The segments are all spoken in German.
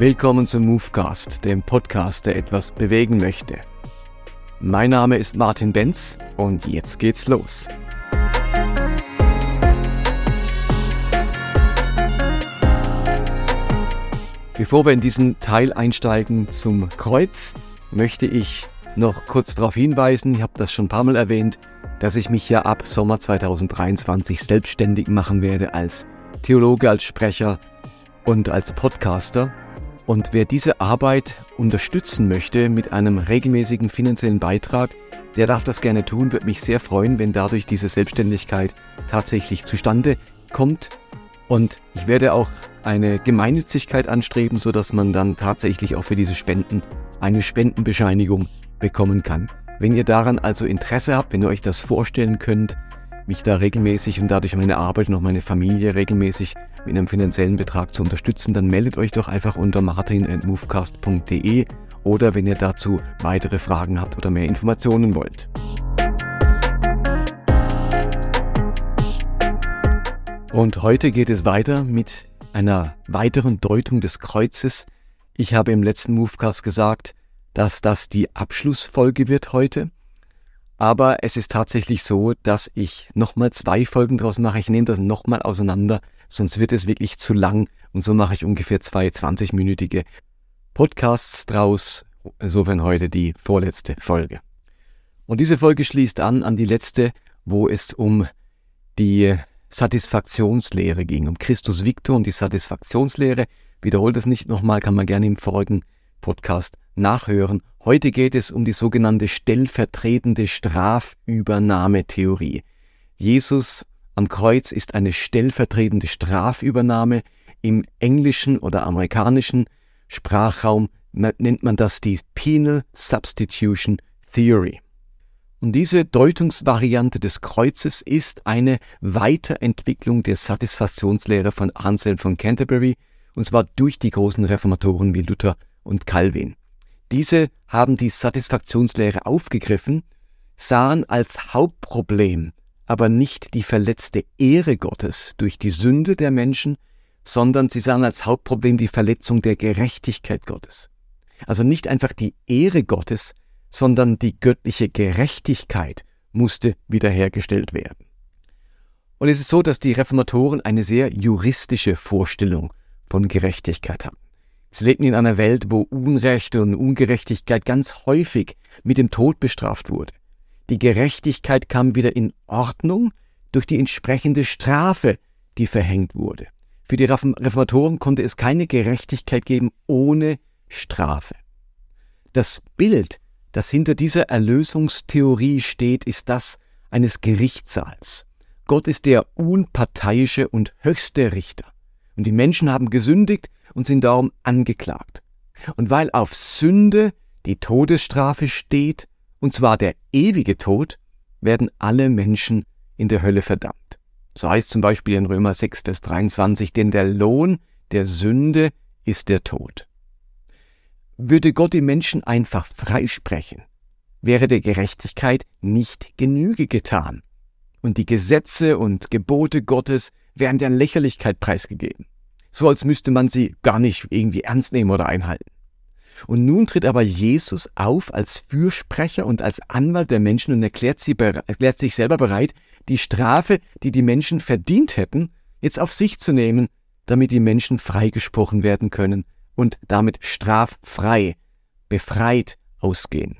Willkommen zum Movecast, dem Podcast, der etwas bewegen möchte. Mein Name ist Martin Benz und jetzt geht's los. Bevor wir in diesen Teil einsteigen zum Kreuz, möchte ich noch kurz darauf hinweisen, ich habe das schon ein paar Mal erwähnt, dass ich mich ja ab Sommer 2023 selbstständig machen werde als Theologe, als Sprecher und als Podcaster. Und wer diese Arbeit unterstützen möchte mit einem regelmäßigen finanziellen Beitrag, der darf das gerne tun, würde mich sehr freuen, wenn dadurch diese Selbstständigkeit tatsächlich zustande kommt. Und ich werde auch eine Gemeinnützigkeit anstreben, sodass man dann tatsächlich auch für diese Spenden eine Spendenbescheinigung bekommen kann. Wenn ihr daran also Interesse habt, wenn ihr euch das vorstellen könnt, mich da regelmäßig und dadurch meine Arbeit und auch meine Familie regelmäßig mit einem finanziellen Betrag zu unterstützen, dann meldet euch doch einfach unter martin.movecast.de oder wenn ihr dazu weitere Fragen habt oder mehr Informationen wollt. Und heute geht es weiter mit einer weiteren Deutung des Kreuzes. Ich habe im letzten Movecast gesagt, dass das die Abschlussfolge wird heute. Aber es ist tatsächlich so, dass ich nochmal zwei Folgen draus mache. Ich nehme das nochmal auseinander, sonst wird es wirklich zu lang. Und so mache ich ungefähr zwei 20-minütige Podcasts draus. Insofern heute die vorletzte Folge. Und diese Folge schließt an an die letzte, wo es um die Satisfaktionslehre ging, um Christus Victor und die Satisfaktionslehre. Wiederholt es nicht nochmal, kann man gerne im vorigen Podcast nachhören. Heute geht es um die sogenannte stellvertretende Strafübernahmetheorie. Jesus am Kreuz ist eine stellvertretende Strafübernahme. Im englischen oder amerikanischen Sprachraum nennt man das die Penal Substitution Theory. Und diese Deutungsvariante des Kreuzes ist eine Weiterentwicklung der Satisfaktionslehre von Anselm von Canterbury, und zwar durch die großen Reformatoren wie Luther und Calvin. Diese haben die Satisfaktionslehre aufgegriffen, sahen als Hauptproblem aber nicht die verletzte Ehre Gottes durch die Sünde der Menschen, sondern sie sahen als Hauptproblem die Verletzung der Gerechtigkeit Gottes. Also nicht einfach die Ehre Gottes, sondern die göttliche Gerechtigkeit musste wiederhergestellt werden. Und es ist so, dass die Reformatoren eine sehr juristische Vorstellung von Gerechtigkeit hatten. Sie lebten in einer Welt, wo Unrecht und Ungerechtigkeit ganz häufig mit dem Tod bestraft wurde. Die Gerechtigkeit kam wieder in Ordnung durch die entsprechende Strafe, die verhängt wurde. Für die Reformatoren konnte es keine Gerechtigkeit geben ohne Strafe. Das Bild, das hinter dieser Erlösungstheorie steht, ist das eines Gerichtssaals. Gott ist der unparteiische und höchste Richter. Und die Menschen haben gesündigt und sind darum angeklagt. Und weil auf Sünde die Todesstrafe steht, und zwar der ewige Tod, werden alle Menschen in der Hölle verdammt. So heißt zum Beispiel in Römer 6, Vers 23, denn der Lohn der Sünde ist der Tod. Würde Gott die Menschen einfach freisprechen, wäre der Gerechtigkeit nicht Genüge getan, und die Gesetze und Gebote Gottes wären der Lächerlichkeit preisgegeben so als müsste man sie gar nicht irgendwie ernst nehmen oder einhalten. Und nun tritt aber Jesus auf als Fürsprecher und als Anwalt der Menschen und erklärt, sie, erklärt sich selber bereit, die Strafe, die die Menschen verdient hätten, jetzt auf sich zu nehmen, damit die Menschen freigesprochen werden können und damit straffrei, befreit ausgehen.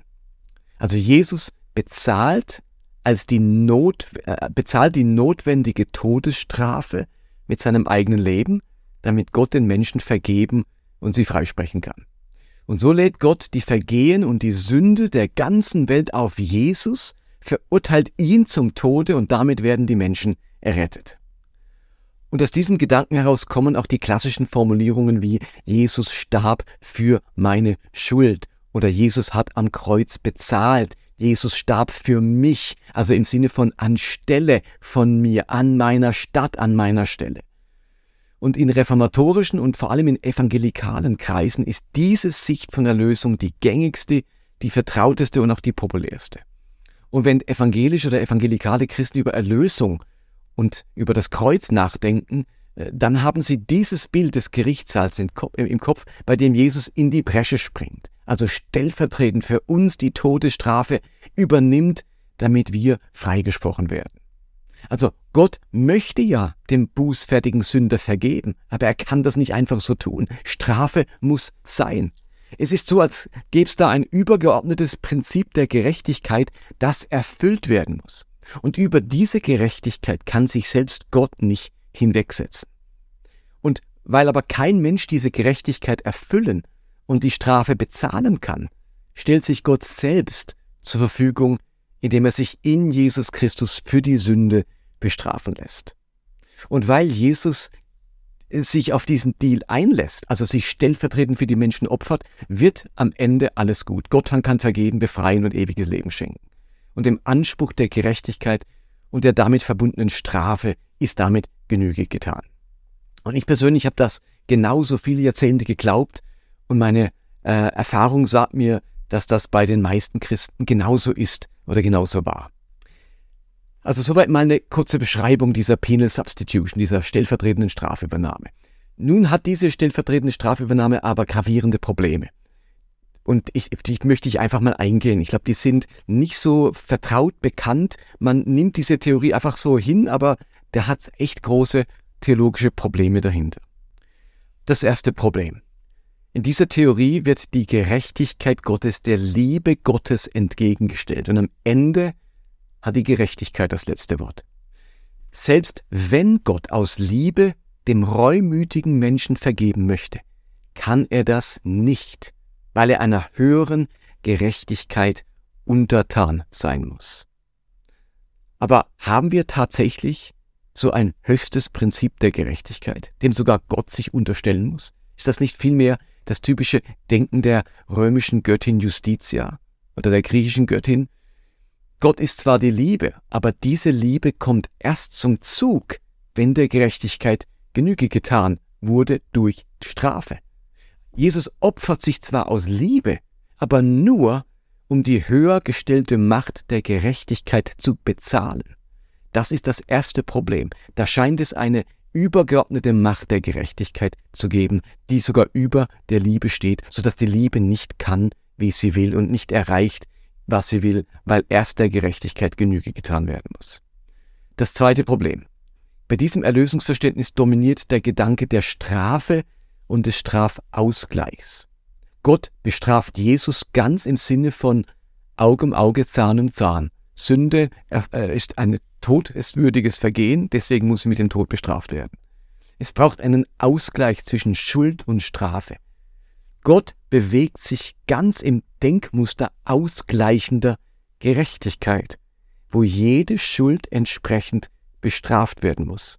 Also Jesus bezahlt als die Not, äh, bezahlt die notwendige Todesstrafe mit seinem eigenen Leben damit Gott den Menschen vergeben und sie freisprechen kann. Und so lädt Gott die Vergehen und die Sünde der ganzen Welt auf Jesus, verurteilt ihn zum Tode und damit werden die Menschen errettet. Und aus diesem Gedanken heraus kommen auch die klassischen Formulierungen wie Jesus starb für meine Schuld oder Jesus hat am Kreuz bezahlt, Jesus starb für mich, also im Sinne von anstelle von mir, an meiner Stadt, an meiner Stelle. Und in reformatorischen und vor allem in evangelikalen Kreisen ist diese Sicht von Erlösung die gängigste, die vertrauteste und auch die populärste. Und wenn evangelische oder evangelikale Christen über Erlösung und über das Kreuz nachdenken, äh, dann haben sie dieses Bild des Gerichtssaals im Kopf, bei dem Jesus in die Bresche springt, also stellvertretend für uns die Todesstrafe übernimmt, damit wir freigesprochen werden. Also Gott möchte ja dem bußfertigen Sünder vergeben, aber er kann das nicht einfach so tun. Strafe muss sein. Es ist so, als gäbe es da ein übergeordnetes Prinzip der Gerechtigkeit, das erfüllt werden muss. Und über diese Gerechtigkeit kann sich selbst Gott nicht hinwegsetzen. Und weil aber kein Mensch diese Gerechtigkeit erfüllen und die Strafe bezahlen kann, stellt sich Gott selbst zur Verfügung, indem er sich in Jesus Christus für die Sünde bestrafen lässt. Und weil Jesus sich auf diesen Deal einlässt, also sich stellvertretend für die Menschen opfert, wird am Ende alles gut. Gott kann vergeben, befreien und ewiges Leben schenken. Und dem Anspruch der Gerechtigkeit und der damit verbundenen Strafe ist damit Genüge getan. Und ich persönlich habe das genauso viele Jahrzehnte geglaubt und meine äh, Erfahrung sagt mir, dass das bei den meisten Christen genauso ist oder genauso war. Also soweit mal eine kurze Beschreibung dieser Penal Substitution, dieser stellvertretenden Strafübernahme. Nun hat diese stellvertretende Strafübernahme aber gravierende Probleme. Und ich, die möchte ich einfach mal eingehen. Ich glaube, die sind nicht so vertraut bekannt. Man nimmt diese Theorie einfach so hin, aber der hat echt große theologische Probleme dahinter. Das erste Problem. In dieser Theorie wird die Gerechtigkeit Gottes der Liebe Gottes entgegengestellt. Und am Ende hat die Gerechtigkeit das letzte Wort. Selbst wenn Gott aus Liebe dem reumütigen Menschen vergeben möchte, kann er das nicht, weil er einer höheren Gerechtigkeit untertan sein muss. Aber haben wir tatsächlich so ein höchstes Prinzip der Gerechtigkeit, dem sogar Gott sich unterstellen muss? Ist das nicht vielmehr das typische Denken der römischen Göttin Justitia oder der griechischen Göttin Gott ist zwar die Liebe, aber diese Liebe kommt erst zum Zug, wenn der Gerechtigkeit Genüge getan wurde durch Strafe. Jesus opfert sich zwar aus Liebe, aber nur, um die höher gestellte Macht der Gerechtigkeit zu bezahlen. Das ist das erste Problem. Da scheint es eine übergeordnete Macht der Gerechtigkeit zu geben, die sogar über der Liebe steht, so dass die Liebe nicht kann, wie sie will und nicht erreicht, was sie will, weil erst der Gerechtigkeit Genüge getan werden muss. Das zweite Problem. Bei diesem Erlösungsverständnis dominiert der Gedanke der Strafe und des Strafausgleichs. Gott bestraft Jesus ganz im Sinne von Auge um Auge, Zahn um Zahn. Sünde äh, ist ein todeswürdiges Vergehen, deswegen muss sie mit dem Tod bestraft werden. Es braucht einen Ausgleich zwischen Schuld und Strafe. Gott bewegt sich ganz im Denkmuster ausgleichender Gerechtigkeit, wo jede Schuld entsprechend bestraft werden muss.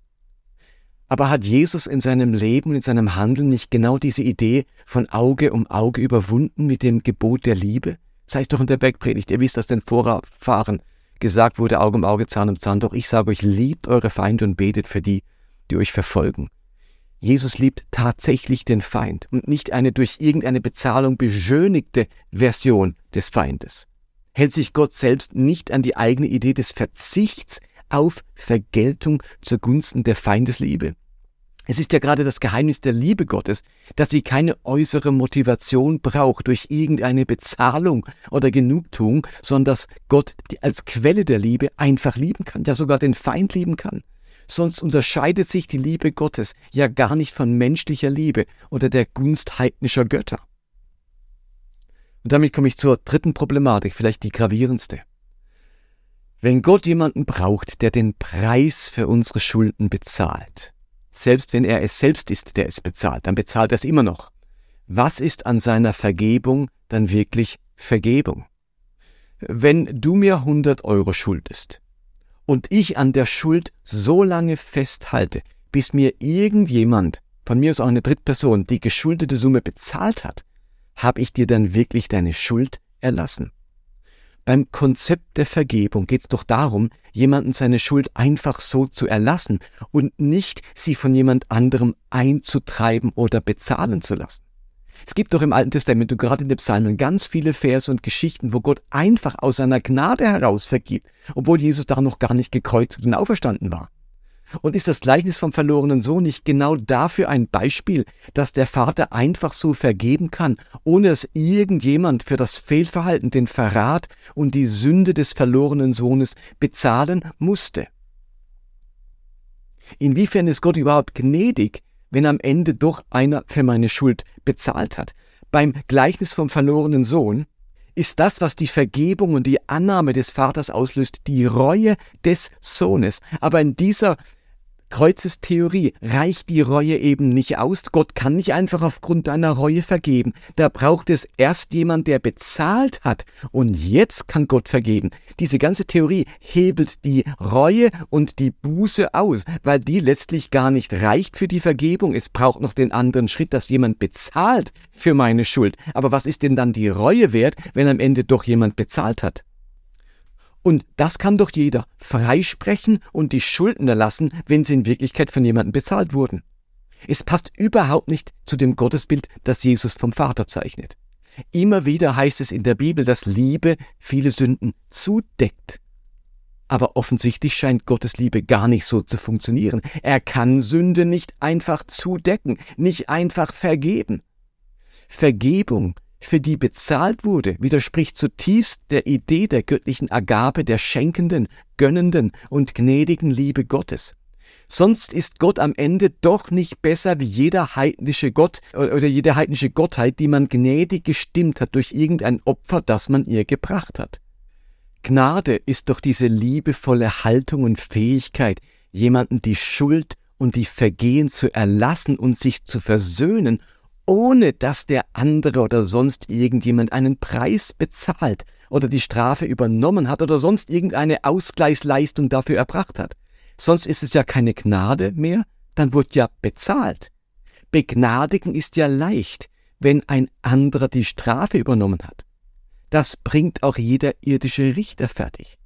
Aber hat Jesus in seinem Leben, in seinem Handeln nicht genau diese Idee von Auge um Auge überwunden mit dem Gebot der Liebe? Sei es doch in der Bergpredigt, ihr wisst, dass den Vorfahren gesagt wurde, Auge um Auge, Zahn um Zahn, doch ich sage euch, liebt eure Feinde und betet für die, die euch verfolgen. Jesus liebt tatsächlich den Feind und nicht eine durch irgendeine Bezahlung beschönigte Version des Feindes. Hält sich Gott selbst nicht an die eigene Idee des Verzichts auf Vergeltung zugunsten der Feindesliebe? Es ist ja gerade das Geheimnis der Liebe Gottes, dass sie keine äußere Motivation braucht durch irgendeine Bezahlung oder Genugtuung, sondern dass Gott als Quelle der Liebe einfach lieben kann, ja sogar den Feind lieben kann sonst unterscheidet sich die Liebe Gottes ja gar nicht von menschlicher Liebe oder der Gunst heidnischer Götter. Und damit komme ich zur dritten Problematik, vielleicht die gravierendste. Wenn Gott jemanden braucht, der den Preis für unsere Schulden bezahlt, selbst wenn er es selbst ist, der es bezahlt, dann bezahlt er es immer noch. Was ist an seiner Vergebung dann wirklich Vergebung? Wenn du mir 100 Euro schuldest, und ich an der Schuld so lange festhalte, bis mir irgendjemand, von mir aus auch eine Drittperson, die geschuldete Summe bezahlt hat, habe ich dir dann wirklich deine Schuld erlassen. Beim Konzept der Vergebung geht es doch darum, jemanden seine Schuld einfach so zu erlassen und nicht sie von jemand anderem einzutreiben oder bezahlen zu lassen. Es gibt doch im Alten Testament und gerade in den Psalmen ganz viele Verse und Geschichten, wo Gott einfach aus seiner Gnade heraus vergibt, obwohl Jesus da noch gar nicht gekreuzigt und auferstanden war. Und ist das Gleichnis vom verlorenen Sohn nicht genau dafür ein Beispiel, dass der Vater einfach so vergeben kann, ohne dass irgendjemand für das Fehlverhalten, den Verrat und die Sünde des verlorenen Sohnes bezahlen musste? Inwiefern ist Gott überhaupt gnädig, wenn am Ende doch einer für meine Schuld bezahlt hat? Beim Gleichnis vom verlorenen Sohn ist das, was die Vergebung und die Annahme des Vaters auslöst, die Reue des Sohnes. Aber in dieser Kreuzestheorie reicht die Reue eben nicht aus. Gott kann nicht einfach aufgrund deiner Reue vergeben. Da braucht es erst jemand, der bezahlt hat. Und jetzt kann Gott vergeben. Diese ganze Theorie hebelt die Reue und die Buße aus, weil die letztlich gar nicht reicht für die Vergebung. Es braucht noch den anderen Schritt, dass jemand bezahlt für meine Schuld. Aber was ist denn dann die Reue wert, wenn am Ende doch jemand bezahlt hat? Und das kann doch jeder freisprechen und die Schulden erlassen, wenn sie in Wirklichkeit von jemandem bezahlt wurden. Es passt überhaupt nicht zu dem Gottesbild, das Jesus vom Vater zeichnet. Immer wieder heißt es in der Bibel, dass Liebe viele Sünden zudeckt. Aber offensichtlich scheint Gottes Liebe gar nicht so zu funktionieren. Er kann Sünde nicht einfach zudecken, nicht einfach vergeben. Vergebung für die bezahlt wurde, widerspricht zutiefst der Idee der göttlichen Agabe, der schenkenden, gönnenden und gnädigen Liebe Gottes. Sonst ist Gott am Ende doch nicht besser wie jeder heidnische Gott oder jede heidnische Gottheit, die man gnädig gestimmt hat durch irgendein Opfer, das man ihr gebracht hat. Gnade ist doch diese liebevolle Haltung und Fähigkeit, jemanden die Schuld und die Vergehen zu erlassen und sich zu versöhnen ohne dass der andere oder sonst irgendjemand einen Preis bezahlt oder die Strafe übernommen hat oder sonst irgendeine Ausgleichsleistung dafür erbracht hat. Sonst ist es ja keine Gnade mehr, dann wird ja bezahlt. Begnadigen ist ja leicht, wenn ein anderer die Strafe übernommen hat. Das bringt auch jeder irdische Richter fertig.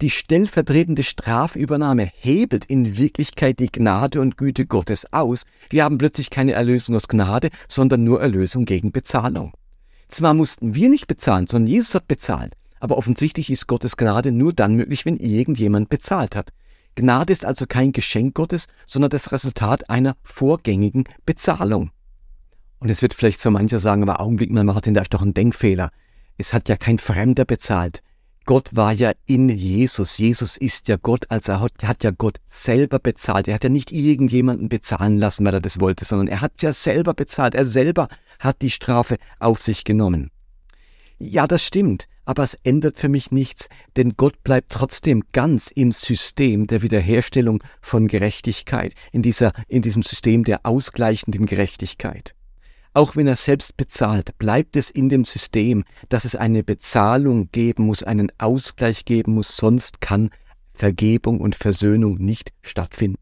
Die stellvertretende Strafübernahme hebelt in Wirklichkeit die Gnade und Güte Gottes aus. Wir haben plötzlich keine Erlösung aus Gnade, sondern nur Erlösung gegen Bezahlung. Zwar mussten wir nicht bezahlen, sondern Jesus hat bezahlt, aber offensichtlich ist Gottes Gnade nur dann möglich, wenn irgendjemand bezahlt hat. Gnade ist also kein Geschenk Gottes, sondern das Resultat einer vorgängigen Bezahlung. Und es wird vielleicht so mancher sagen, aber Augenblick mal, Martin, da ist doch ein Denkfehler. Es hat ja kein Fremder bezahlt. Gott war ja in Jesus. Jesus ist ja Gott, also er hat, hat, ja Gott selber bezahlt. Er hat ja nicht irgendjemanden bezahlen lassen, weil er das wollte, sondern er hat ja selber bezahlt. Er selber hat die Strafe auf sich genommen. Ja, das stimmt, aber es ändert für mich nichts, denn Gott bleibt trotzdem ganz im System der Wiederherstellung von Gerechtigkeit, in dieser, in diesem System der ausgleichenden Gerechtigkeit. Auch wenn er selbst bezahlt, bleibt es in dem System, dass es eine Bezahlung geben muss, einen Ausgleich geben muss, sonst kann Vergebung und Versöhnung nicht stattfinden.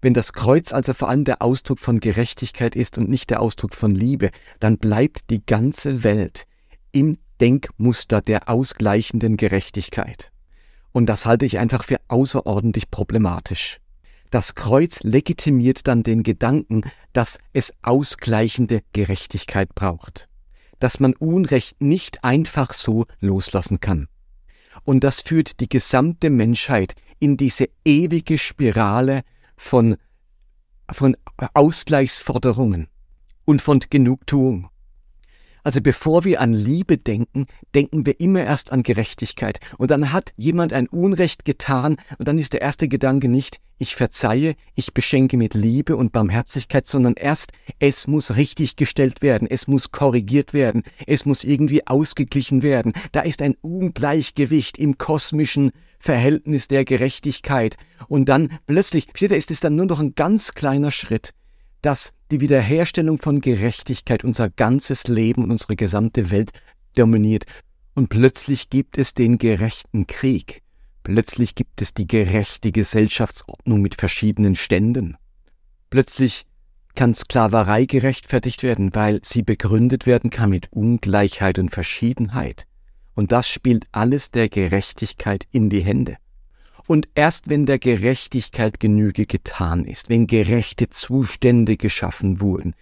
Wenn das Kreuz also vor allem der Ausdruck von Gerechtigkeit ist und nicht der Ausdruck von Liebe, dann bleibt die ganze Welt im Denkmuster der ausgleichenden Gerechtigkeit. Und das halte ich einfach für außerordentlich problematisch. Das Kreuz legitimiert dann den Gedanken, dass es ausgleichende Gerechtigkeit braucht, dass man Unrecht nicht einfach so loslassen kann. Und das führt die gesamte Menschheit in diese ewige Spirale von, von Ausgleichsforderungen und von Genugtuung. Also bevor wir an Liebe denken, denken wir immer erst an Gerechtigkeit. Und dann hat jemand ein Unrecht getan und dann ist der erste Gedanke nicht, ich verzeihe, ich beschenke mit Liebe und Barmherzigkeit, sondern erst, es muss richtig gestellt werden, es muss korrigiert werden, es muss irgendwie ausgeglichen werden. Da ist ein Ungleichgewicht im kosmischen Verhältnis der Gerechtigkeit. Und dann plötzlich, steht ist es dann nur noch ein ganz kleiner Schritt, dass die Wiederherstellung von Gerechtigkeit unser ganzes Leben und unsere gesamte Welt dominiert. Und plötzlich gibt es den gerechten Krieg. Plötzlich gibt es die gerechte Gesellschaftsordnung mit verschiedenen Ständen. Plötzlich kann Sklaverei gerechtfertigt werden, weil sie begründet werden kann mit Ungleichheit und Verschiedenheit. Und das spielt alles der Gerechtigkeit in die Hände. Und erst wenn der Gerechtigkeit Genüge getan ist, wenn gerechte Zustände geschaffen wurden,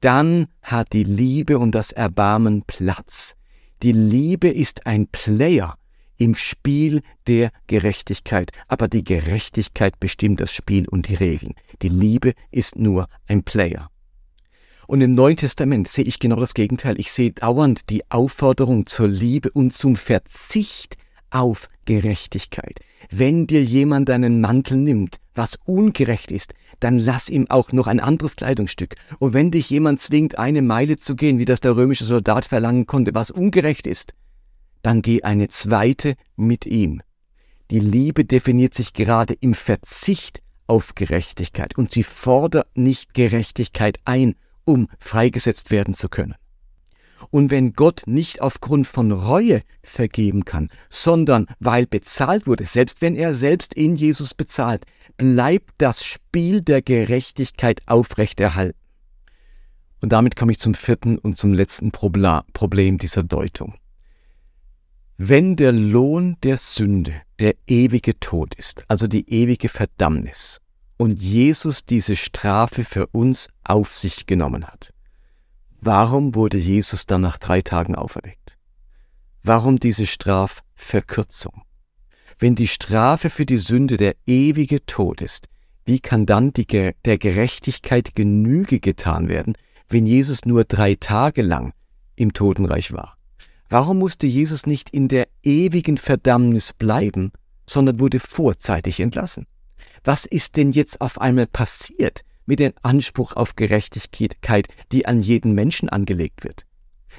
dann hat die Liebe und das Erbarmen Platz. Die Liebe ist ein Player im Spiel der Gerechtigkeit. Aber die Gerechtigkeit bestimmt das Spiel und die Regeln. Die Liebe ist nur ein Player. Und im Neuen Testament sehe ich genau das Gegenteil. Ich sehe dauernd die Aufforderung zur Liebe und zum Verzicht auf Gerechtigkeit. Wenn dir jemand deinen Mantel nimmt, was ungerecht ist, dann lass ihm auch noch ein anderes Kleidungsstück. Und wenn dich jemand zwingt, eine Meile zu gehen, wie das der römische Soldat verlangen konnte, was ungerecht ist, dann geh eine zweite mit ihm. Die Liebe definiert sich gerade im Verzicht auf Gerechtigkeit und sie fordert nicht Gerechtigkeit ein, um freigesetzt werden zu können. Und wenn Gott nicht aufgrund von Reue vergeben kann, sondern weil bezahlt wurde, selbst wenn er selbst in Jesus bezahlt, bleibt das Spiel der Gerechtigkeit aufrechterhalten. Und damit komme ich zum vierten und zum letzten Problem dieser Deutung. Wenn der Lohn der Sünde der ewige Tod ist, also die ewige Verdammnis, und Jesus diese Strafe für uns auf sich genommen hat, warum wurde Jesus dann nach drei Tagen auferweckt? Warum diese Strafverkürzung? Wenn die Strafe für die Sünde der ewige Tod ist, wie kann dann die, der Gerechtigkeit Genüge getan werden, wenn Jesus nur drei Tage lang im Totenreich war? Warum musste Jesus nicht in der ewigen Verdammnis bleiben, sondern wurde vorzeitig entlassen? Was ist denn jetzt auf einmal passiert mit dem Anspruch auf Gerechtigkeit, die an jeden Menschen angelegt wird?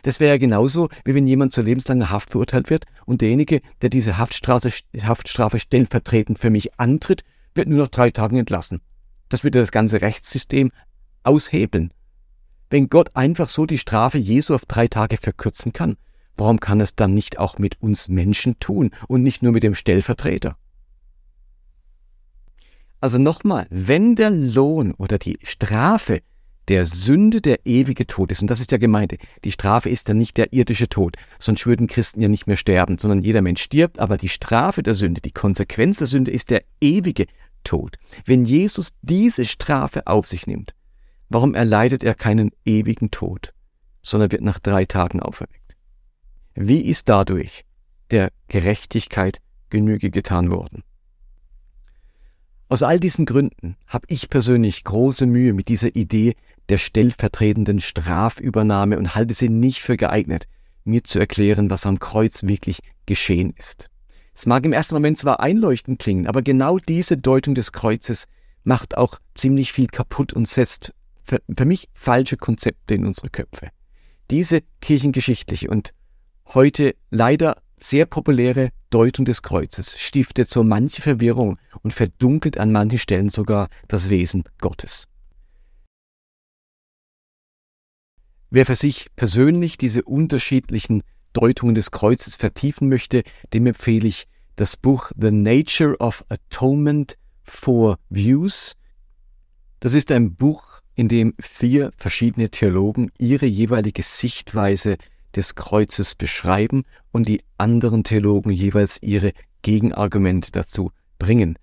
Das wäre ja genauso, wie wenn jemand zur lebenslanger Haft verurteilt wird und derjenige, der diese Haftstrafe, Haftstrafe stellvertretend für mich antritt, wird nur nach drei Tagen entlassen. Das würde das ganze Rechtssystem aushebeln. Wenn Gott einfach so die Strafe Jesu auf drei Tage verkürzen kann, warum kann es dann nicht auch mit uns Menschen tun und nicht nur mit dem Stellvertreter? Also nochmal, wenn der Lohn oder die Strafe der Sünde der ewige Tod ist. Und das ist ja Gemeinde. Die Strafe ist ja nicht der irdische Tod, sonst würden Christen ja nicht mehr sterben, sondern jeder Mensch stirbt, aber die Strafe der Sünde, die Konsequenz der Sünde ist der ewige Tod. Wenn Jesus diese Strafe auf sich nimmt, warum erleidet er keinen ewigen Tod, sondern wird nach drei Tagen auferweckt? Wie ist dadurch der Gerechtigkeit Genüge getan worden? Aus all diesen Gründen habe ich persönlich große Mühe mit dieser Idee der stellvertretenden Strafübernahme und halte sie nicht für geeignet, mir zu erklären, was am Kreuz wirklich geschehen ist. Es mag im ersten Moment zwar einleuchtend klingen, aber genau diese Deutung des Kreuzes macht auch ziemlich viel kaputt und setzt für, für mich falsche Konzepte in unsere Köpfe. Diese kirchengeschichtliche und heute leider sehr populäre Deutung des Kreuzes stiftet so manche Verwirrung und verdunkelt an manchen Stellen sogar das Wesen Gottes. Wer für sich persönlich diese unterschiedlichen Deutungen des Kreuzes vertiefen möchte, dem empfehle ich das Buch The Nature of Atonement for Views. Das ist ein Buch, in dem vier verschiedene Theologen ihre jeweilige Sichtweise des Kreuzes beschreiben und die anderen Theologen jeweils ihre Gegenargumente dazu bringen.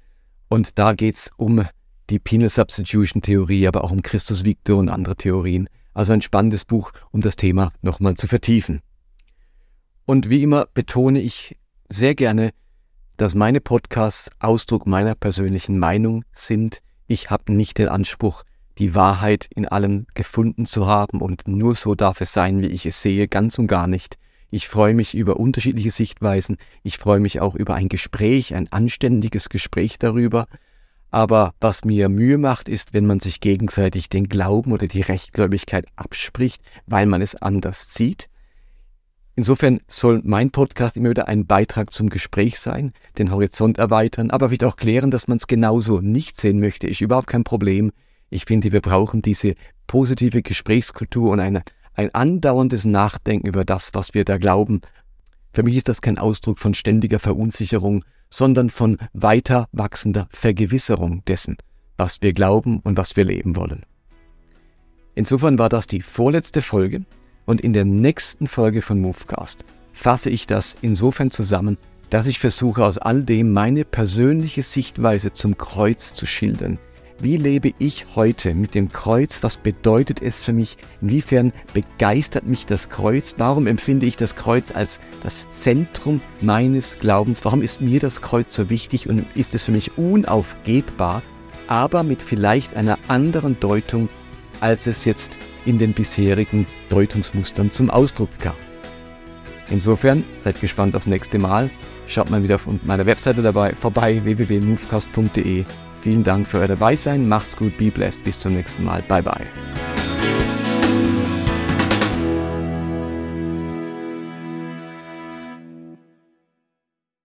Und da geht es um die Penal Substitution Theorie, aber auch um Christus Victor und andere Theorien. Also ein spannendes Buch, um das Thema nochmal zu vertiefen. Und wie immer betone ich sehr gerne, dass meine Podcasts Ausdruck meiner persönlichen Meinung sind. Ich habe nicht den Anspruch, die Wahrheit in allem gefunden zu haben und nur so darf es sein, wie ich es sehe, ganz und gar nicht. Ich freue mich über unterschiedliche Sichtweisen, ich freue mich auch über ein Gespräch, ein anständiges Gespräch darüber, aber was mir Mühe macht, ist, wenn man sich gegenseitig den Glauben oder die Rechtgläubigkeit abspricht, weil man es anders sieht. Insofern soll mein Podcast immer wieder ein Beitrag zum Gespräch sein, den Horizont erweitern, aber wieder auch klären, dass man es genauso nicht sehen möchte, ist überhaupt kein Problem. Ich finde, wir brauchen diese positive Gesprächskultur und eine, ein andauerndes Nachdenken über das, was wir da glauben. Für mich ist das kein Ausdruck von ständiger Verunsicherung, sondern von weiter wachsender Vergewisserung dessen, was wir glauben und was wir leben wollen. Insofern war das die vorletzte Folge und in der nächsten Folge von Movecast fasse ich das insofern zusammen, dass ich versuche aus all dem meine persönliche Sichtweise zum Kreuz zu schildern, Wie lebe ich heute mit dem Kreuz? Was bedeutet es für mich? Inwiefern begeistert mich das Kreuz? Warum empfinde ich das Kreuz als das Zentrum meines Glaubens? Warum ist mir das Kreuz so wichtig und ist es für mich unaufgebbar, aber mit vielleicht einer anderen Deutung, als es jetzt in den bisherigen Deutungsmustern zum Ausdruck kam? Insofern seid gespannt aufs nächste Mal. Schaut mal wieder auf meiner Webseite dabei vorbei www.movecast.de Vielen Dank für euer Dabeisein. Macht's gut, be blessed. Bis zum nächsten Mal. Bye bye.